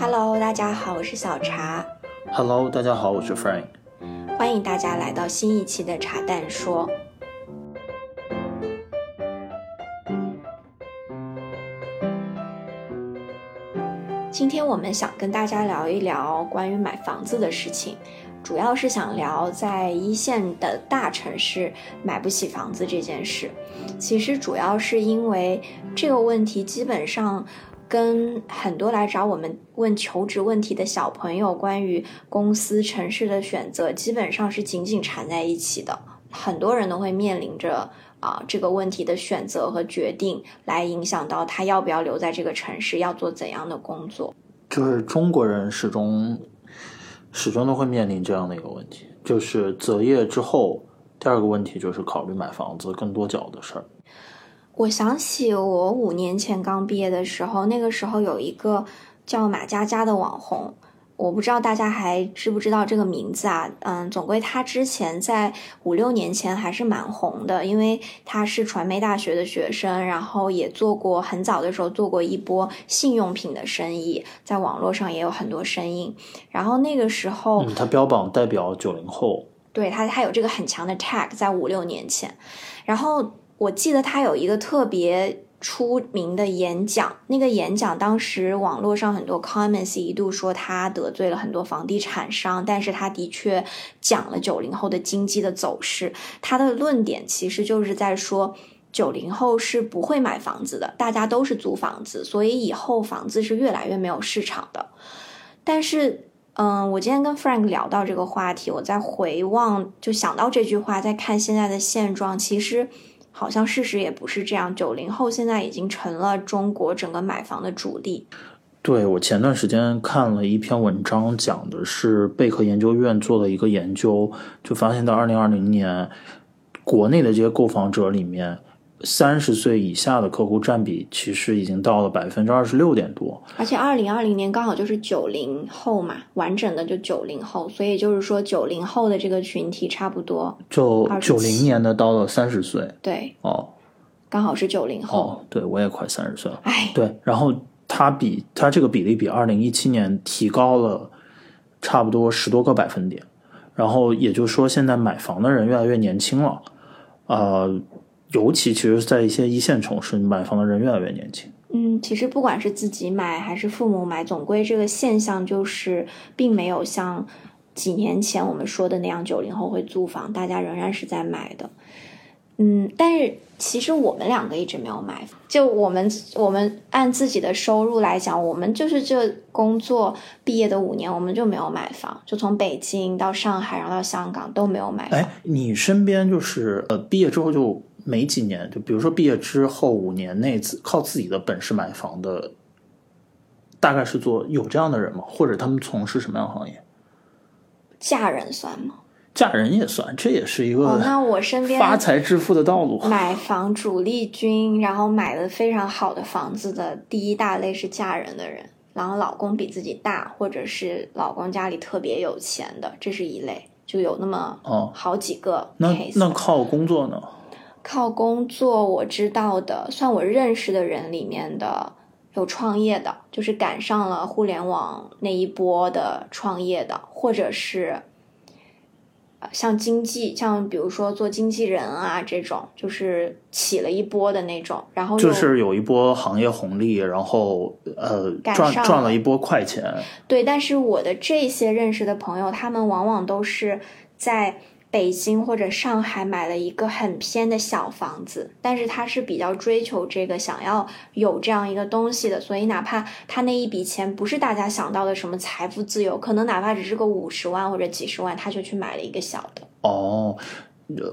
Hello，大家好，我是小茶。Hello，大家好，我是 Frank。欢迎大家来到新一期的茶蛋说。今天我们想跟大家聊一聊关于买房子的事情，主要是想聊在一线的大城市买不起房子这件事。其实主要是因为这个问题基本上。跟很多来找我们问求职问题的小朋友，关于公司、城市的选择，基本上是紧紧缠在一起的。很多人都会面临着啊、这个问题的选择和决定，来影响到他要不要留在这个城市，要做怎样的工作。就是中国人始终始终都会面临这样的一个问题，就是择业之后，第二个问题就是考虑买房子更多缴的事儿。我想起我五年前刚毕业的时候，那个时候有一个叫马佳佳的网红，我不知道大家还知不知道这个名字啊？嗯，总归他之前在五六年前还是蛮红的，因为他是传媒大学的学生，然后也做过很早的时候做过一波性用品的生意，在网络上也有很多声音。然后那个时候，嗯，他标榜代表九零后，对他他有这个很强的 tag，在五六年前，然后。我记得他有一个特别出名的演讲，那个演讲当时网络上很多 comments 一度说他得罪了很多房地产商，但是他的确讲了九零后的经济的走势。他的论点其实就是在说，九零后是不会买房子的，大家都是租房子，所以以后房子是越来越没有市场的。但是，嗯，我今天跟 Frank 聊到这个话题，我在回望，就想到这句话，在看现在的现状，其实。好像事实也不是这样，九零后现在已经成了中国整个买房的主力。对我前段时间看了一篇文章，讲的是贝壳研究院做的一个研究，就发现到二零二零年，国内的这些购房者里面，三十岁以下的客户占比其实已经到了百分之二十六点多。而且二零二零年刚好就是九零后嘛，完整的就九零后，所以就是说九零后的这个群体差不多就九零年的到了三十岁。对，哦，刚好是九零后。哦，对我也快三十岁了。哎，对，然后它比它这个比例比二零一七年提高了差不多十多个百分点。然后也就是说，现在买房的人越来越年轻了，呃，尤其其实，在一些一线城市，买房的人越来越年轻。嗯，其实不管是自己买还是父母买，总归这个现象就是，并没有像几年前我们说的那样，九零后会租房，大家仍然是在买的。嗯，但是其实我们两个一直没有买房。就我们我们按自己的收入来讲，我们就是这工作毕业的五年，我们就没有买房，就从北京到上海，然后到香港都没有买房。哎，你身边就是呃，毕业之后就没几年，就比如说毕业之后五年内自靠自己的本事买房的，大概是做有这样的人吗？或者他们从事什么样的行业？嫁人算吗？嫁人也算，这也是一个哦，那我身边发财致富的道路。买房主力军，然后买了非常好的房子的第一大类是嫁人的人，然后老公比自己大，或者是老公家里特别有钱的，这是一类，就有那么哦好几个那。那靠工作呢？靠工作，我知道的，算我认识的人里面的有创业的，就是赶上了互联网那一波的创业的，或者是。呃像经济，像比如说做经纪人啊这种，就是起了一波的那种，然后就是有一波行业红利，然后呃赚赚了一波快钱。对，但是我的这些认识的朋友，他们往往都是在北京或者上海买了一个很偏的小房子，但是他是比较追求这个，想要有这样一个东西的，所以哪怕他那一笔钱不是大家想到的什么财富自由，可能哪怕只是个五十万或者几十万，他就去买了一个小的。哦，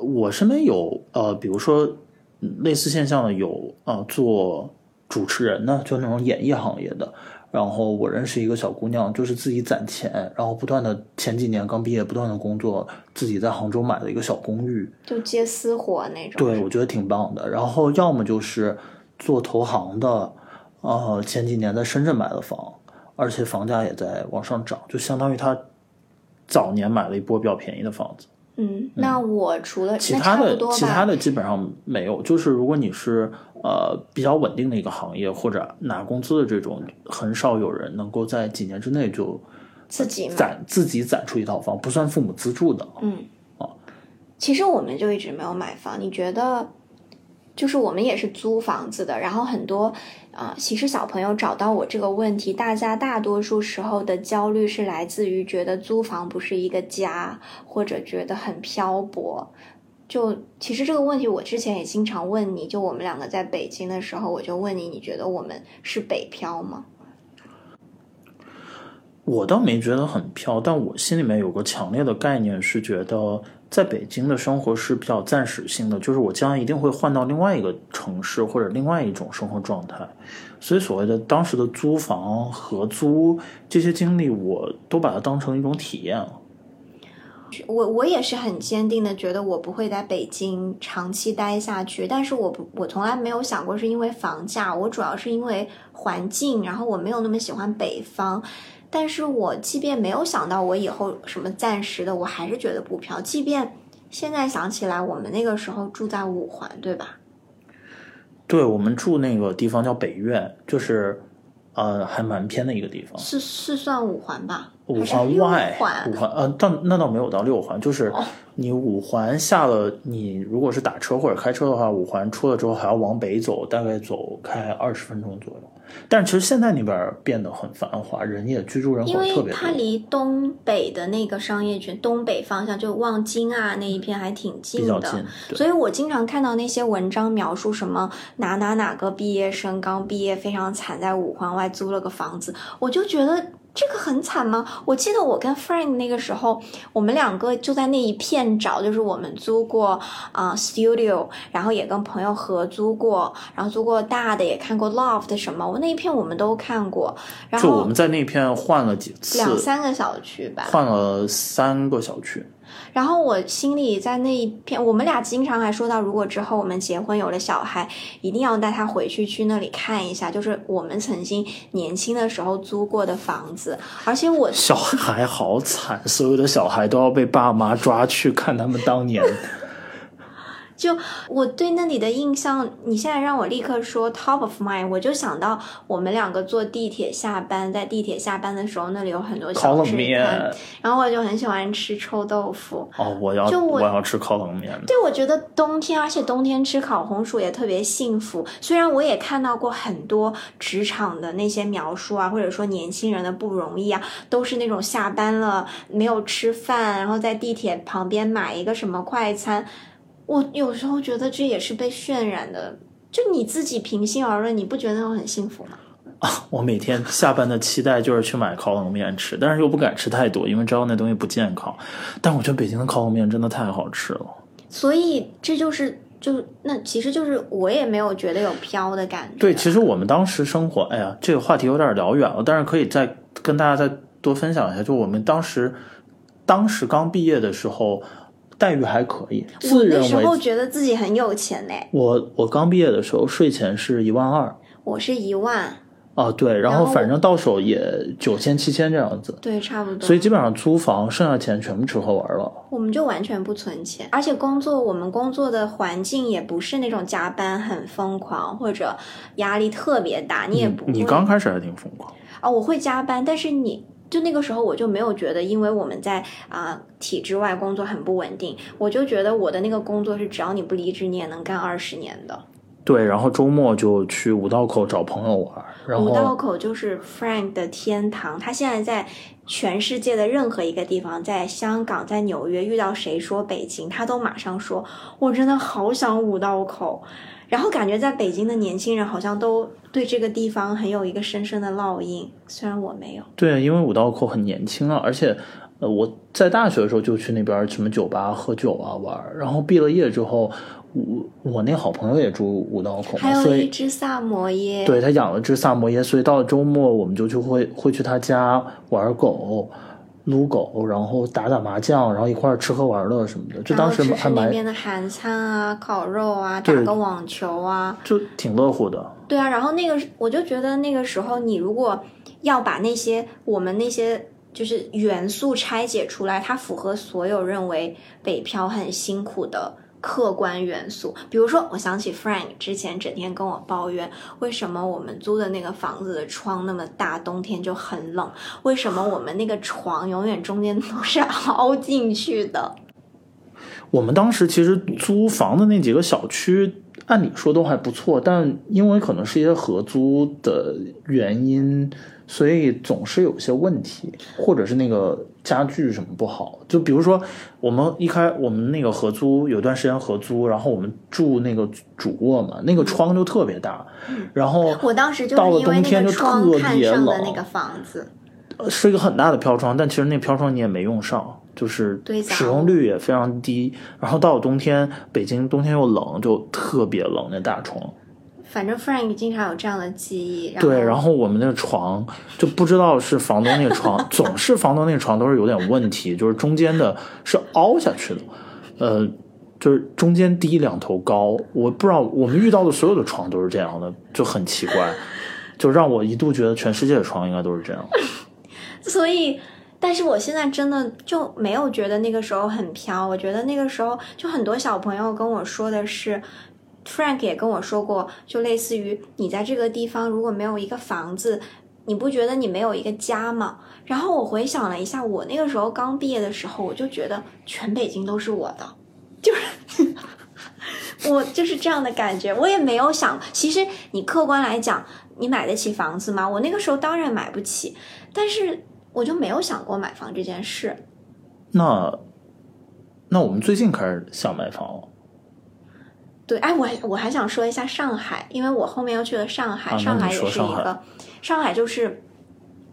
我身边有呃，比如说类似现象的有呃做主持人的，就那种演艺行业的。然后我认识一个小姑娘，就是自己攒钱，然后不断的前几年刚毕业，不断的工作，自己在杭州买了一个小公寓，就接私活那种。对，我觉得挺棒的。然后要么就是做投行的，呃，前几年在深圳买了房，而且房价也在往上涨，就相当于他早年买了一波比较便宜的房子。嗯，那我除了其他的其他的基本上没有，就是如果你是呃比较稳定的一个行业，或者拿工资的这种，很少有人能够在几年之内就自己攒自己攒出一套房，不算父母资助的。嗯，啊其实我们就一直没有买房。你觉得，就是我们也是租房子的，然后很多啊、其实小朋友找到我这个问题，大家大多数时候的焦虑是来自于觉得租房不是一个家，或者觉得很漂泊。就其实这个问题，我之前也经常问你，就我们两个在北京的时候，我就问你，你觉得我们是北漂吗？我倒没觉得很飘，但我心里面有个强烈的概念，是觉得在北京的生活是比较暂时性的，就是我将来一定会换到另外一个城市或者另外一种生活状态。所以所谓的当时的租房、合租这些经历，我都把它当成一种体验了。我我也是很坚定的觉得我不会在北京长期待下去，但是我不我从来没有想过是因为房价，我主要是因为环境，然后我没有那么喜欢北方。但是我即便没有想到我以后什么暂时的，我还是觉得不漂。即便现在想起来，我们那个时候住在五环，对吧？对我们住那个地方叫北苑，就是呃还蛮偏的一个地方。是是算五环吧？五环外，环五环呃，但那倒没有到六环，就是哦你五环下了，你如果是打车或者开车的话，五环出了之后还要往北走，大概走开二十分钟左右。但其实现在那边变得很繁华，人也居住人口因为特别多。它离东北的那个商业区，东北方向就望京啊那一片还挺近的，近，所以我经常看到那些文章描述什么哪哪哪个毕业生刚毕业非常惨，在五环外租了个房子，我就觉得。这个很惨吗？我记得我跟 Frank 那个时候，我们两个就在那一片找，就是我们租过啊、studio，然后也跟朋友合租过，然后租过大的，也看过 loft 什么，我那一片我们都看过。然后就我们在那片换了几次，两三个小区吧，换了三个小区。然后我心里在那一片，我们俩经常还说到，如果之后我们结婚有了小孩，一定要带他回去去那里看一下，就是我们曾经年轻的时候租过的房子。而且我小孩好惨，所有的小孩都要被爸妈抓去看他们当年。就我对那里的印象，你现在让我立刻说 top of mind，我就想到我们两个坐地铁下班，在地铁下班的时候，那里有很多小吃冷面摊，然后我就很喜欢吃臭豆腐。哦，我要就我要吃烤冷面。对，我觉得冬天，而且冬天吃烤红薯也特别幸福。虽然我也看到过很多职场的那些描述啊，或者说年轻人的不容易啊，都是那种下班了没有吃饭，然后在地铁旁边买一个什么快餐。我有时候觉得这也是被渲染的。就你自己平心而论，你不觉得我很幸福吗？啊我每天下班的期待就是去买烤冷面吃，但是又不敢吃太多，因为知道那东西不健康。但我觉得北京的烤冷面真的太好吃了。所以这就是就那其实就是我也没有觉得有飘的感觉。对，其实我们当时生活，哎呀，这个话题有点聊远了，但是可以再跟大家再多分享一下。就我们当时，当时刚毕业的时候，待遇还可以，我自认那时候觉得自己很有钱嘞。我我刚毕业的时候税前是一万二我是一万，啊，对，然然后后反正到手也九千七千这样子，对，差不多。所以基本上租房剩下钱全部吃喝玩了。我们就完全不存钱，而且工作我们工作的环境也不是那种加班很疯狂或者压力特别大，你也不会你刚开始还挺疯狂，啊、我会加班，但是你就那个时候我就没有觉得，因为我们在啊、体制外工作很不稳定，我就觉得我的那个工作是只要你不离职，你也能干二十年的。对，然后周末就去五道口找朋友玩，然五道口就是 Frank 的天堂，他现在在全世界的任何一个地方，在香港、在纽约遇到谁说北京，他都马上说，我真的好想五道口。然后感觉在北京的年轻人好像都对这个地方很有一个深深的烙印，虽然我没有。对，因为五道口很年轻啊，而且呃我在大学的时候就去那边什么酒吧喝酒啊玩，然后毕了业之后，我我那好朋友也住五道口嘛，还有所以一只萨摩耶，对他养了只萨摩耶，所以到了周末我们就去会会去他家玩狗。撸狗，然后打打麻将，然后一块儿吃喝玩乐什么的，就当时然后吃吃那边的韩餐啊、烤肉啊、打个网球啊，就挺乐乎的。对啊，然后那个我就觉得那个时候，你如果要把那些我们那些就是元素拆解出来，它符合所有认为北漂很辛苦的客观元素，比如说，我想起 Frank 之前整天跟我抱怨，为什么我们租的那个房子的窗那么大，冬天就很冷？为什么我们那个床永远中间都是凹进去的？我们当时其实租房的那几个小区，按理说都还不错，但因为可能是一些合租的原因，所以总是有些问题，或者是那个家具什么不好。就比如说，我们一开我们那个合租有段时间合租，然后我们住那个主卧嘛，那个窗就特别大，然后我当时就到了冬天就特别看上的冷那个房子，是一个很大的飘窗，但其实那飘窗你也没用上，就是使用率也非常低。然后到了冬天，北京冬天又冷，就特别冷那大窗。反正 Frank 经常有这样的记忆。对，然后我们那个床就不知道是房东那个床，总是房东那个床都是有点问题，就是中间的是凹下去的，呃，就是中间低两头高。我不知道我们遇到的所有的床都是这样的，就很奇怪，就让我一度觉得全世界的床应该都是这样。所以，但是我现在真的就没有觉得那个时候很飘。我觉得那个时候就很多小朋友跟我说的是，Frank 也跟我说过，就类似于你在这个地方如果没有一个房子，你不觉得你没有一个家吗？然后我回想了一下，我那个时候刚毕业的时候，我就觉得全北京都是我的，就是。我就是这样的感觉，我也没有想。其实你客观来讲，你买得起房子吗？我那个时候当然买不起，但是我就没有想过买房这件事。那那我们最近开始想买房了。对，哎，我还我还想说一下上海，因为我后面又去了上海，啊上海也是一个，上海就是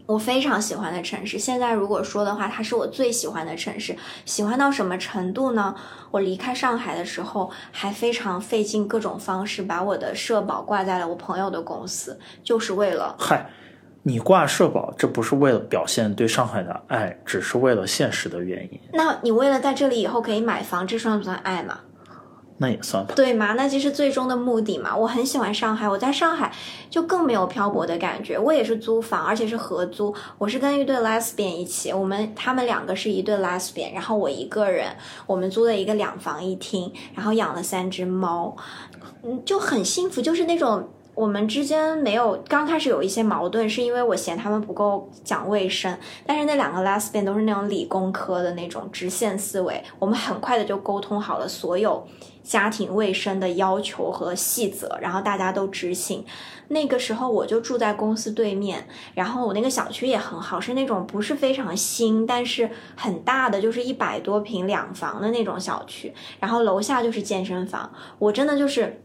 我非常喜欢的城市。现在如果说的话，它是我最喜欢的城市，喜欢到什么程度呢？我离开上海的时候，还非常费尽各种方式把我的社保挂在了我朋友的公司，就是为了嗨，你挂社保，这不是为了表现对上海的爱，只是为了现实的原因，那你为了在这里以后可以买房，这算不算爱嘛？那也算吧。对嘛？那就是最终的目的嘛。我很喜欢上海，我在上海就更没有漂泊的感觉。我也是租房，而且是合租。我是跟一对 lesbian 一起，我们他们两个是一对 lesbian，然后我一个人，我们租了一个两房一厅，然后养了三只猫，嗯，就很幸福，就是那种。我们之间没有刚开始有一些矛盾，是因为我嫌他们不够讲卫生，但是那两个 lesbian 都是那种理工科的那种直线思维，我们很快的就沟通好了所有家庭卫生的要求和细则，然后大家都执行。那个时候我就住在公司对面，然后我那个小区也很好，是那种不是非常新，但是很大的，就是一百多平两房的那种小区，然后楼下就是健身房，我真的就是。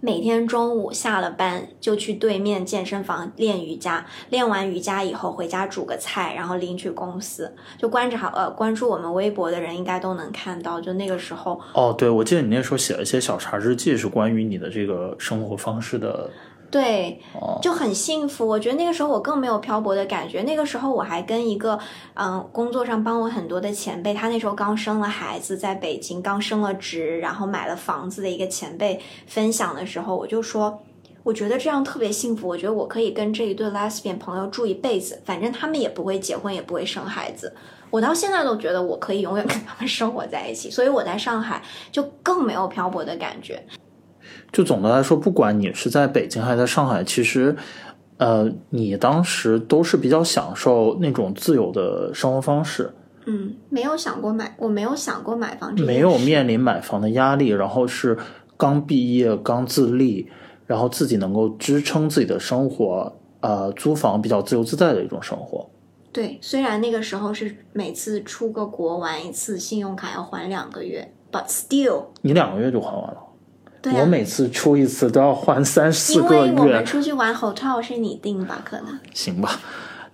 每天中午下了班就去对面健身房练瑜伽，练完瑜伽以后回家煮个菜，然后领取公司。就观察呃关注我们微博的人应该都能看到，就那个时候哦，对，我记得你那时候写了一些小茶日记，是关于你的这个生活方式的。对，哦，就很幸福。我觉得那个时候我更没有漂泊的感觉。那个时候我还跟一个嗯工作上帮我很多的前辈，他那时候刚生了孩子，在北京刚升了职，然后买了房子的一个前辈分享的时候，我就说。我觉得这样特别幸福，我觉得我可以跟这一对 lesbian 朋友住一辈子，反正他们也不会结婚，也不会生孩子。我到现在都觉得我可以永远跟他们生活在一起，所以我在上海就更没有漂泊的感觉。就总的来说，不管你是在北京还是在上海，其实，呃，你当时都是比较享受那种自由的生活方式，嗯，没有想过买，我没有想过买房没有面临买房的压力，然后是刚毕业、刚自立，然后自己能够支撑自己的生活，呃，租房比较自由自在的一种生活。对，虽然那个时候是每次出个国玩一次，信用卡要还两个月，but still，你两个月就还完了，对啊，我每次出一次都要还三四因个月为我们，出去玩 hotel 是你定吧？可能行吧？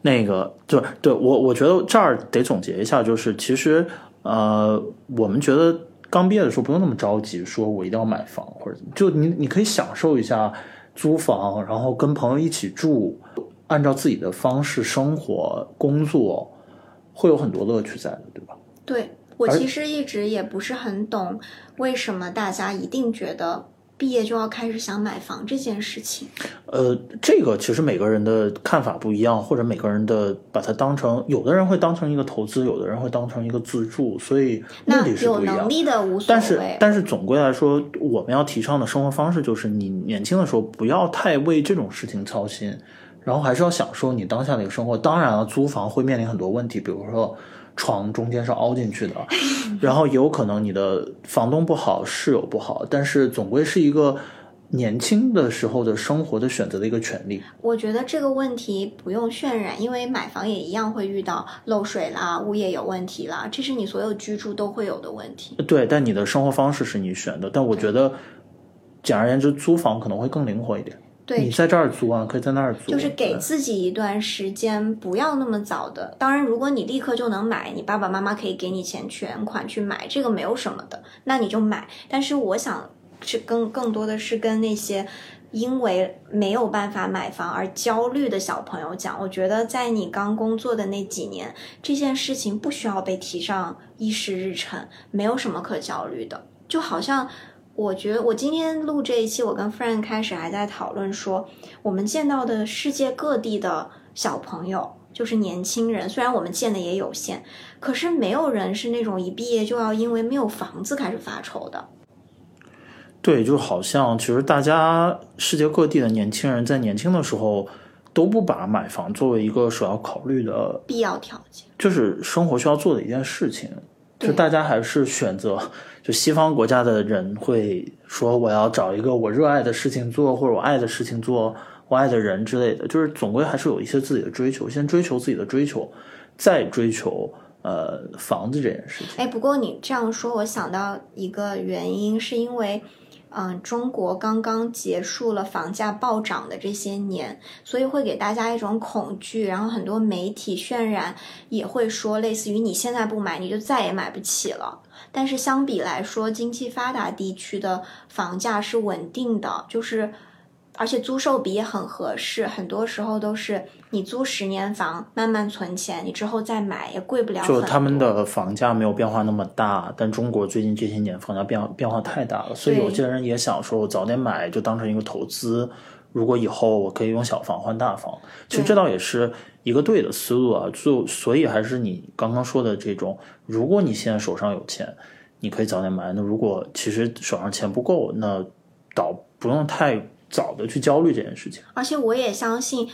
那个，就对我，我觉得这儿得总结一下，就是其实，呃，我们觉得刚毕业的时候不用那么着急，说我一定要买房或者怎么，就你你可以享受一下租房，然后跟朋友一起住，按照自己的方式生活、工作，会有很多乐趣在的，对吧？对我其实一直也不是很懂，为什么大家一定觉得毕业就要开始想买房这件事情？呃，这个其实每个人的看法不一样，或者每个人的把它当成，有的人会当成一个投资，有的人会当成一个自住，所以目那的是不一样有能。力的无所但是谓。但是总归来说，我们要提倡的生活方式就是，你年轻的时候不要太为这种事情操心，然后还是要享受你当下的一个生活。当然了，租房会面临很多问题，比如说床中间是凹进去的，然后也有可能你的房东不好，室友不好，但是总归是一个年轻的时候的生活的选择的一个权利。我觉得这个问题不用渲染，因为买房也一样会遇到漏水啦、物业有问题啦，这是你所有居住都会有的问题。对，但你的生活方式是你选的，但我觉得，简而言之，租房可能会更灵活一点。你，在这儿租啊，可以在那儿租，就是给自己一段时间，不要那么早的。当然，如果你立刻就能买，你爸爸妈妈可以给你钱全款去买，这个没有什么的，那你就买。但是我想是更更多的是跟那些因为没有办法买房而焦虑的小朋友讲，我觉得在你刚工作的那几年，这件事情不需要被提上议事日程，没有什么可焦虑的，就好像。我觉得我今天录这一期，我跟 Frank 开始还在讨论说，我们见到的世界各地的小朋友，就是年轻人，虽然我们见的也有限，可是没有人是那种一毕业就要因为没有房子开始发愁的。对，就好像其实大家世界各地的年轻人在年轻的时候都不把买房作为一个首要考虑的，必要条件。就是生活需要做的一件事情。就大家还是选择，就西方国家的人会说我要找一个我热爱的事情做，或者我爱的事情做，我爱的人之类的。就是总归还是有一些自己的追求，先追求自己的追求，再追求呃房子这件事情。哎，不过你这样说，我想到一个原因，是因为，嗯，中国刚刚结束了房价暴涨的这些年，所以会给大家一种恐惧，然后很多媒体渲染也会说，类似于你现在不买，你就再也买不起了。但是相比来说，经济发达地区的房价是稳定的，就是。而且租售比也很合适，很多时候都是你租十年房，慢慢存钱，你之后再买也贵不了。就他们的房价没有变化那么大，但中国最近这些年房价变变化太大了，所以有些人也想说，我早点买就当成一个投资，如果以后我可以用小房换大房，其实这倒也是一个对的思路啊。就所以还是你刚刚说的这种，如果你现在手上有钱，你可以早点买；那如果其实手上钱不够，那倒不用太早的去焦虑这件事情。而且我也相信，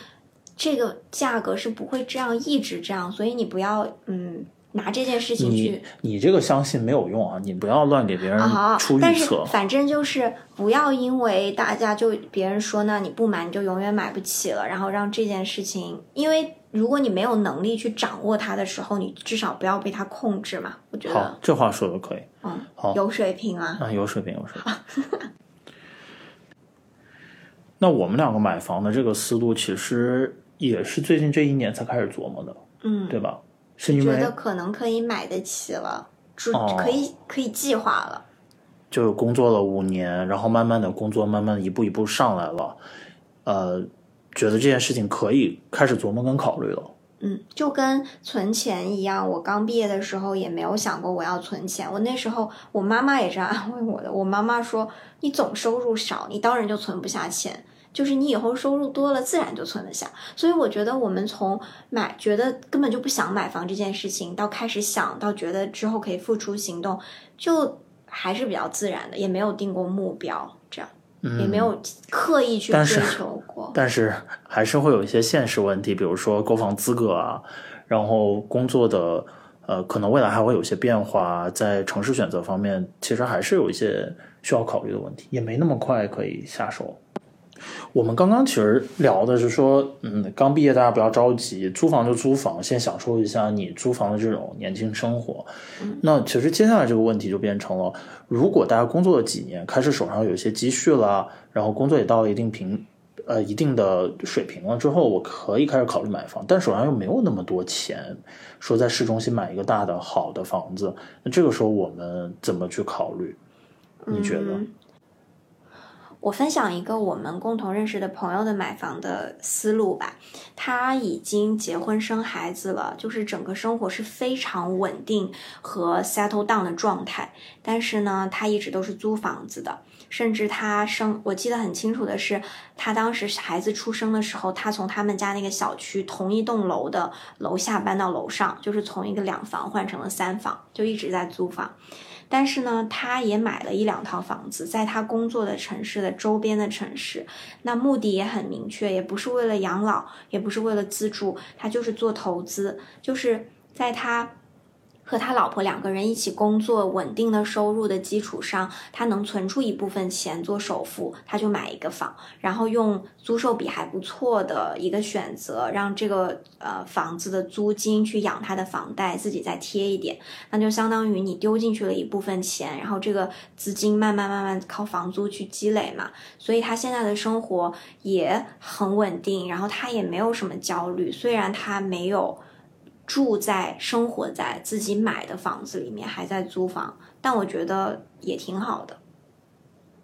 这个价格是不会这样一直这样，所以你不要嗯拿这件事情去你这个相信没有用啊，你不要乱给别人啊出，但是预测。反正就是不要因为大家就别人说那你不买你就永远买不起了，然后让这件事情，因为如果你没有能力去掌握它的时候，你至少不要被它控制嘛。我觉好得，这话说的可以。嗯，好有水平啊。啊，有水平，有水平。那我们两个买房的这个思路，其实也是最近这一年才开始琢磨的，嗯，对吧？是因为觉得可能可以买得起了，就哦可以可以计划了。就工作了五年，然后慢慢的工作，慢慢地一步一步上来了，呃，觉得这件事情可以开始琢磨跟考虑了。嗯，就跟存钱一样，我刚毕业的时候也没有想过我要存钱。我那时候，我妈妈也这样安慰我的。我妈妈说：“你总收入少，你当然就存不下钱。就是你以后收入多了，自然就存得下。”所以我觉得，我们从买觉得根本就不想买房这件事情，到开始想到觉得之后可以付出行动，就还是比较自然的，也没有定过目标，这样、也没有刻意去追嗯但是求过。但是还是会有一些现实问题，比如说购房资格啊，然后工作的呃，可能未来还会有些变化，在城市选择方面，其实还是有一些需要考虑的问题，也没那么快可以下手。我们刚刚其实聊的是说，嗯，刚毕业大家不要着急，租房就租房，先享受一下你租房的这种年轻生活。那其实接下来这个问题就变成了，如果大家工作了几年，开始手上有一些积蓄了，然后工作也到了一定平呃一定的水平了之后，我可以开始考虑买房，但手上又没有那么多钱，说在市中心买一个大的好的房子，那这个时候我们怎么去考虑？你觉得？嗯我分享一个我们共同认识的朋友的买房的思路吧。他已经结婚生孩子了，就是整个生活是非常稳定和 settle down 的状态。但是呢，他一直都是租房子的，甚至他生，我记得很清楚的是，他当时孩子出生的时候，他从他们家那个小区同一栋楼的楼下搬到楼上，就是从一个两房换成了三房，就一直在租房。但是呢，他也买了一两套房子，在他工作的城市的周边的城市，那目的也很明确，也不是为了养老，也不是为了自住，他就是做投资，就是在他。和他老婆两个人一起工作，稳定的收入的基础上，他能存出一部分钱做首付，他就买一个房，然后用租售比还不错的一个选择，让这个呃房子的租金去养他的房贷，自己再贴一点，那就相当于你丢进去了一部分钱，然后这个资金慢慢慢慢靠房租去积累嘛，所以他现在的生活也很稳定，然后他也没有什么焦虑，虽然他没有。住在生活在自己买的房子里面，还在租房，但我觉得也挺好的。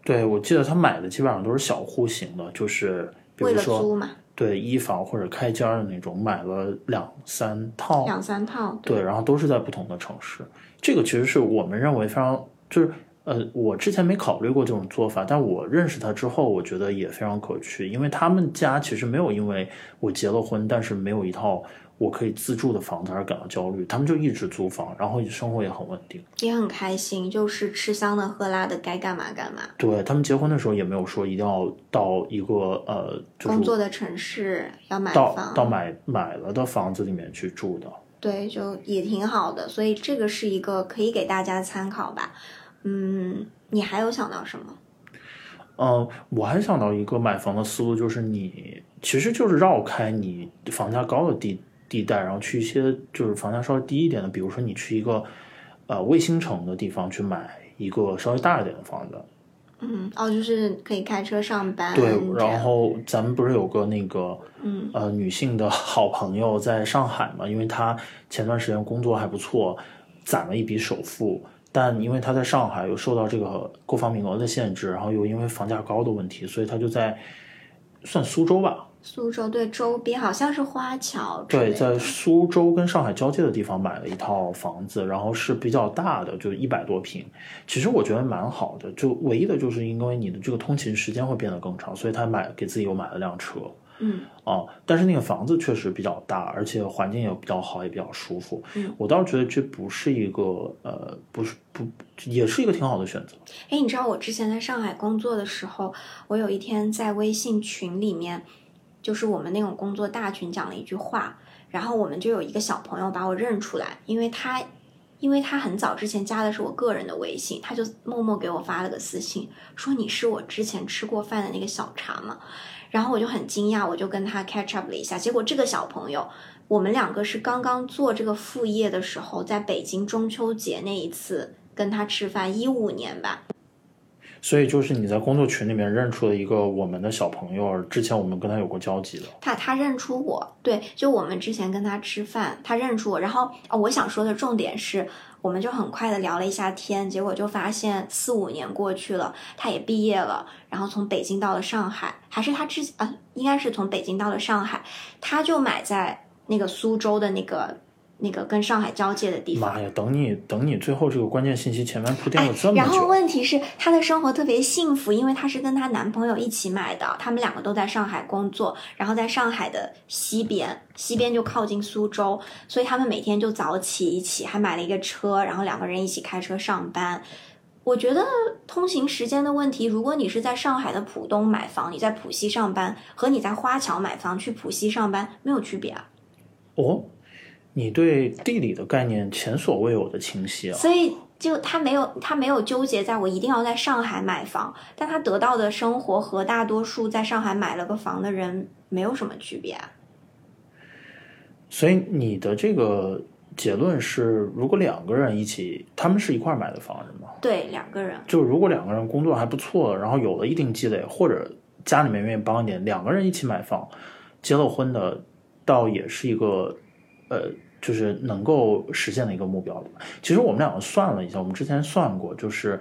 对，我记得他买的基本上都是小户型的，就是比如说，对一房或者开间的那种，买了两三套，两三套，对，然后都是在不同的城市。这个其实是我们认为非常，就是呃，我之前没考虑过这种做法，但我认识他之后，我觉得也非常可取，因为他们家其实没有因为我结了婚，但是没有一套。我可以自住的房子而感到焦虑，他们就一直租房，然后生活也很稳定，也很开心，就是吃香的喝辣的，该干嘛干嘛。对他们结婚的时候也没有说一定要到一个呃工作的城市要买房，到买买了的房子里面去住的。对，就也挺好的，所以这个是一个可以给大家参考吧。嗯，你还有想到什么？嗯，我还想到一个买房的思路，就是你其实就是绕开你房价高的地。地带，然后去一些就是房价稍微低一点的，比如说你去一个呃卫星城的地方去买一个稍微大一点的房子。嗯，哦，就是可以开车上班。对，然后咱们不是有个那个嗯呃女性的好朋友在上海嘛？因为她前段时间工作还不错，攒了一笔首付，但因为他在上海又受到这个购房名额的限制，然后又因为房价高的问题，所以他就在算苏州吧。苏州对周边好像是花桥，对，在苏州跟上海交界的地方买了一套房子，然后是比较大的，就一百多平。其实我觉得蛮好的，就唯一的就是因为你的这个通勤时间会变得更长，所以他买给自己又买了辆车。嗯，啊，但是那个房子确实比较大，而且环境也比较好，也比较舒服。嗯，我倒是觉得这不是一个呃，不是不，也是一个挺好的选择。哎，你知道我之前在上海工作的时候，我有一天在微信群里面。就是我们那种工作大群讲了一句话，然后我们就有一个小朋友把我认出来，因为他，因为他很早之前加的是我个人的微信，他就默默给我发了个私信，说你是我之前吃过饭的那个小茶嘛？然后我就很惊讶，我就跟他 catch up 了一下，结果这个小朋友，我们两个是刚刚做这个副业的时候，在北京中秋节那一次跟他吃饭，一五年吧。所以就是你在工作群里面认出了一个我们的小朋友，之前我们跟他有过交集的。他他认出我，对，就我们之前跟他吃饭，他认出我。然后哦，我想说的重点是，我们就很快的聊了一下天，结果就发现四五年过去了，他也毕业了，然后从北京到了上海，还是他之啊，应该是从北京到了上海，他就买在那个苏州的那个。那个跟上海交界的地方。妈呀！等你等你，最后这个关键信息前面铺垫了这么久。然后问题是，她的生活特别幸福，因为她是跟她男朋友一起买的，他们两个都在上海工作，然后在上海的西边，西边就靠近苏州，所以他们每天就早起一起，还买了一个车，然后两个人一起开车上班。我觉得通行时间的问题，如果你是在上海的浦东买房，你在浦西上班，和你在花桥买房去浦西上班没有区别啊。哦。你对地理的概念前所未有的清晰啊！所以就他没有他没有纠结在我一定要在上海买房，但他得到的生活和大多数在上海买了个房的人没有什么区别。所以你的这个结论是，如果两个人一起，他们是一块买的房子吗？对，两个人。就如果两个人工作还不错，然后有了一定积累，或者家里面愿意帮一点，两个人一起买房，结了婚的，倒也是一个呃。就是能够实现的一个目标了。其实我们两个算了一下，我们之前算过，就是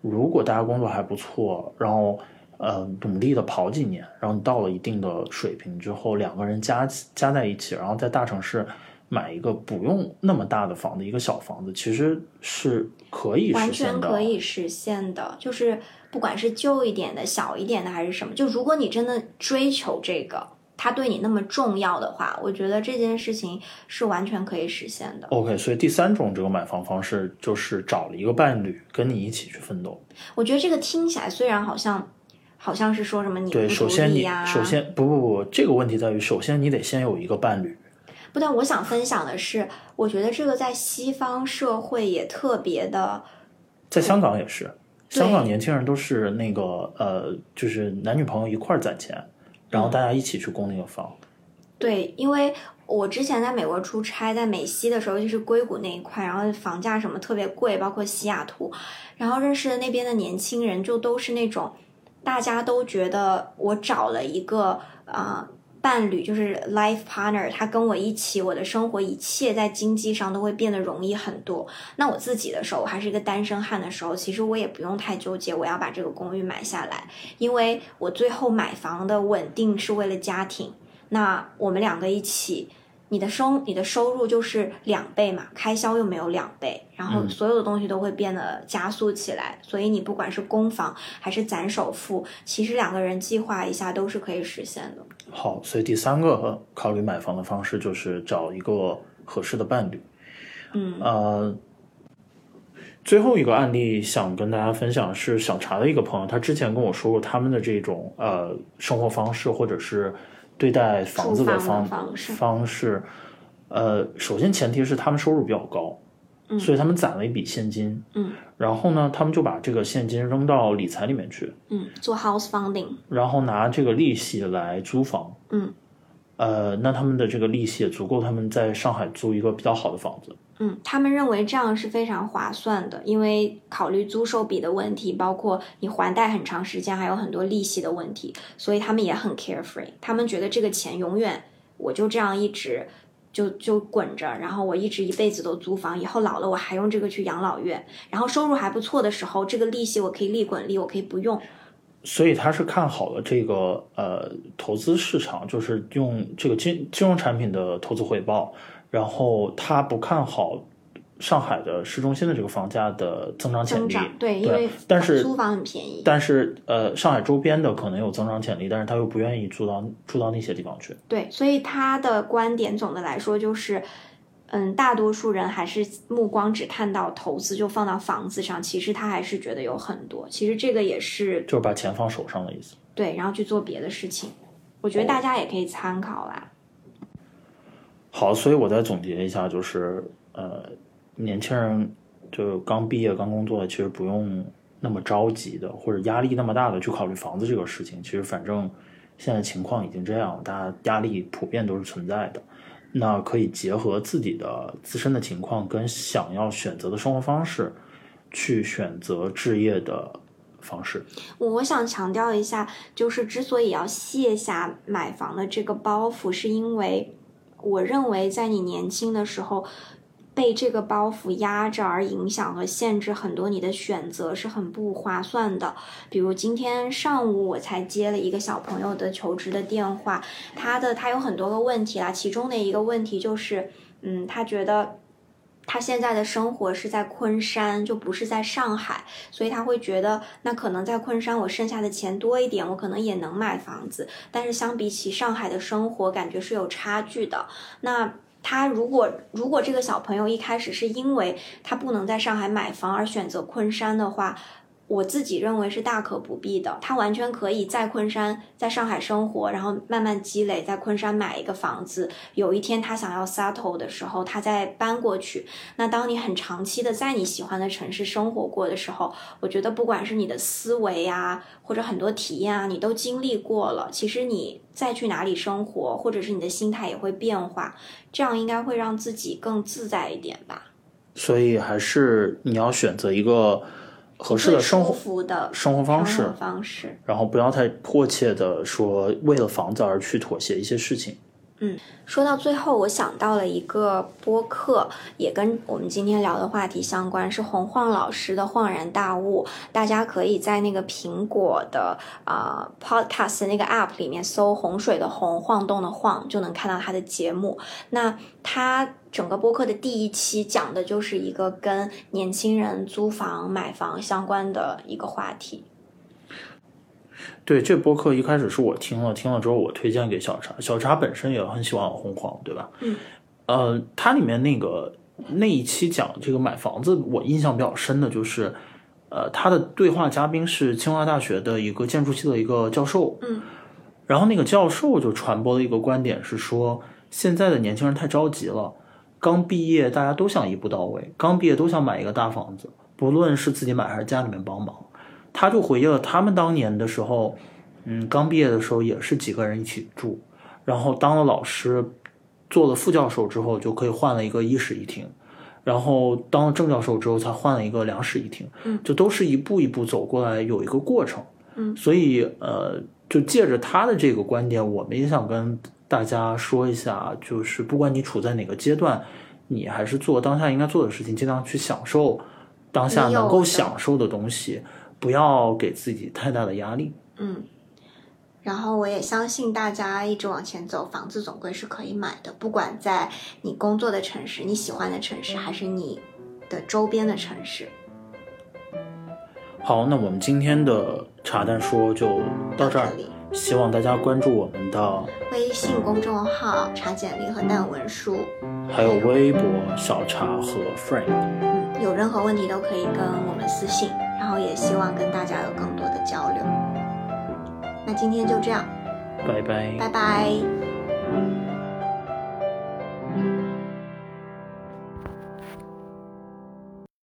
如果大家工作还不错，然后呃努力的跑几年，然后你到了一定的水平之后，两个人加加在一起，然后在大城市买一个不用那么大的房子，一个小房子，其实是可以完全可以实现的。就是不管是旧一点的、小一点的还是什么，就如果你真的追求这个，它对你那么重要的话，我觉得这件事情是完全可以实现的。OK，所以第三种这个买房方式就是找了一个伴侣跟你一起去奋斗。我觉得这个听起来虽然好像好像是说什么你不对，首先你、首先不不不，这个问题在于，首先你得先有一个伴侣。不但我想分享的是，我觉得这个在西方社会也特别的，在香港也是，香港年轻人都是那个呃，就是男女朋友一块儿攒钱，然后大家一起去供那个房。对，因为我之前在美国出差，在美西的时候，就是硅谷那一块，然后房价什么特别贵，包括西雅图，然后认识的那边的年轻人就都是那种，大家都觉得我找了一个啊、呃伴侣，就是 life partner，他跟我一起，我的生活一切在经济上都会变得容易很多。那我自己的时候，我还是一个单身汉的时候，其实我也不用太纠结我要把这个公寓买下来，因为我最后买房的稳定是为了家庭。那我们两个一起，你的收你的收入就是两倍嘛，开销又没有两倍，然后嗯所有的东西都会变得加速起来。所以你不管是供房还是攒首付，其实两个人计划一下都是可以实现的。好，所以第三个考虑买房的方式就是找一个合适的伴侣。嗯呃，最后一个案例想跟大家分享是小茶的一个朋友，他之前跟我说过他们的这种呃生活方式，或者是对待房子的方式方式。呃，首先前提是他们收入比较高，嗯所以他们攒了一笔现金，嗯然后呢，他们就把这个现金扔到理财里面去，嗯，做 house funding，然后拿这个利息来租房。嗯呃，那他们的这个利息也足够他们在上海租一个比较好的房子。嗯，他们认为这样是非常划算的，因为考虑租售比的问题，包括你还贷很长时间，还有很多利息的问题，所以他们也很 carefree。他们觉得这个钱永远我就这样一直就就滚着，然后我一直一辈子都租房，以后老了我还用这个去养老院，然后收入还不错的时候，这个利息我可以利滚利，我可以不用。所以他是看好了这个呃投资市场，就是用这个金金融产品的投资回报，然后他不看好上海的市中心的这个房价的增长潜力。对，因为但是租房很便宜。但是呃，上海周边的可能有增长潜力，但是他又不愿意住到住到那些地方去。对，所以他的观点总的来说就是，嗯，大多数人还是目光只看到投资就放到房子上，其实他还是觉得有很多。其实这个也是就是把钱放手上的意思。对，然后去做别的事情。我觉得大家也可以参考啦。好，所以我再总结一下，就是呃，年轻人就刚毕业、刚工作，其实不用那么着急的，或者压力那么大的去考虑房子这个事情。其实反正现在情况已经这样，大家压力普遍都是存在的。那可以结合自己的自身的情况跟想要选择的生活方式，去选择置业的方式。我想强调一下，就是之所以要卸下买房的这个包袱，是因为我认为在你年轻的时候。被这个包袱压着而影响和限制很多你的选择是很不划算的。比如今天上午我才接了一个小朋友的求职的电话，他的他有很多个问题啦，其中的一个问题就是，嗯，他觉得。他现在的生活是在昆山，就不是在上海，所以他会觉得，那可能在昆山我剩下的钱多一点，我可能也能买房子，但是相比起上海的生活，感觉是有差距的。那他如果如果这个小朋友一开始是因为他不能在上海买房而选择昆山的话，我自己认为是大可不必的。他完全可以在昆山，在上海生活，然后慢慢积累，在昆山买一个房子。有一天他想要 settle 的时候，他再搬过去。那当你很长期的在你喜欢的城市生活过的时候，我觉得不管是你的思维啊，或者很多体验啊，你都经历过了。其实你再去哪里生活，或者是你的心态也会变化，这样应该会让自己更自在一点吧。所以还是你要选择一个合适的生活的生活方式生活，方式。然后不要太迫切的说为了房子而去妥协一些事情。嗯说到最后，我想到了一个播客，也跟我们今天聊的话题相关，是洪晃老师的《恍然大悟》。大家可以在那个苹果的啊、Podcast 那个 App 里面搜“洪水的洪，晃动的晃”，就能看到他的节目。那他整个播客的第一期讲的就是一个跟年轻人租房、买房相关的一个话题。对，这播客一开始是我听了，听了之后我推荐给小茶，小茶本身也很喜欢红黄，对吧？嗯。呃，它里面那个那一期讲这个买房子，我印象比较深的就是，呃，他的对话嘉宾是清华大学的一个建筑系的一个教授，嗯，然后那个教授就传播了一个观点是说，现在的年轻人太着急了，刚毕业大家都想一步到位，刚毕业都想买一个大房子，不论是自己买还是家里面帮忙。他就回忆了他们当年的时候，嗯，刚毕业的时候也是几个人一起住，然后当了老师，做了副教授之后就可以换了一个一室一厅，然后当了正教授之后才换了一个两室一厅，嗯，就都是一步一步走过来，有一个过程，嗯，所以呃，就借着他的这个观点，我们也想跟大家说一下，就是不管你处在哪个阶段，你还是做当下应该做的事情，尽量去享受当下能够享受的东西，不要给自己太大的压力。嗯，然后我也相信大家一直往前走，房子总归是可以买的，不管在你工作的城市、你喜欢的城市，还是你的周边的城市。好，那我们今天的茶蛋说就到这儿，里，希望大家关注我们的，微信公众号“茶简历”和蛋文书，还有微博小茶和 Frank。嗯，有任何问题都可以跟我们私信，然后也希望跟大家有更多的交流。那今天就这样，拜拜。拜拜。